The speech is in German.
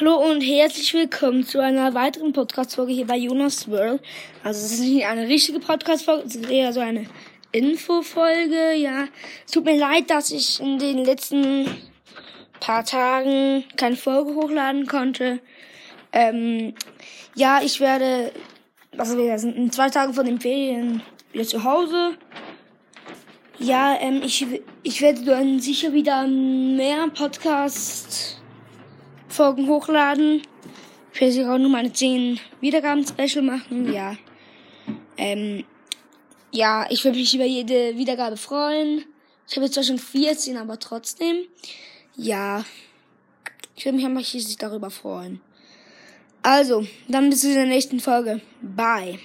Hallo und herzlich willkommen zu einer weiteren Podcast-Folge hier bei Jonas World. Also es ist nicht eine richtige Podcast-Folge, es ist eher so eine Info-Folge, ja. Es tut mir leid, dass ich in den letzten paar Tagen keine Folge hochladen konnte. Ähm, ja, ich werde, also wir sind in zwei Tagen von den Ferien wieder zu Hause. Ja, ähm, ich, ich werde dann sicher wieder mehr Podcast Folgen hochladen. Ich werde sicher auch nur meine 10 Wiedergaben-Special machen, ja. Ähm, ja, ich würde mich über jede Wiedergabe freuen. Ich habe jetzt zwar schon 14, aber trotzdem. Ja, ich würde mich einfach schließlich darüber freuen. Also, dann bis zu der nächsten Folge. Bye.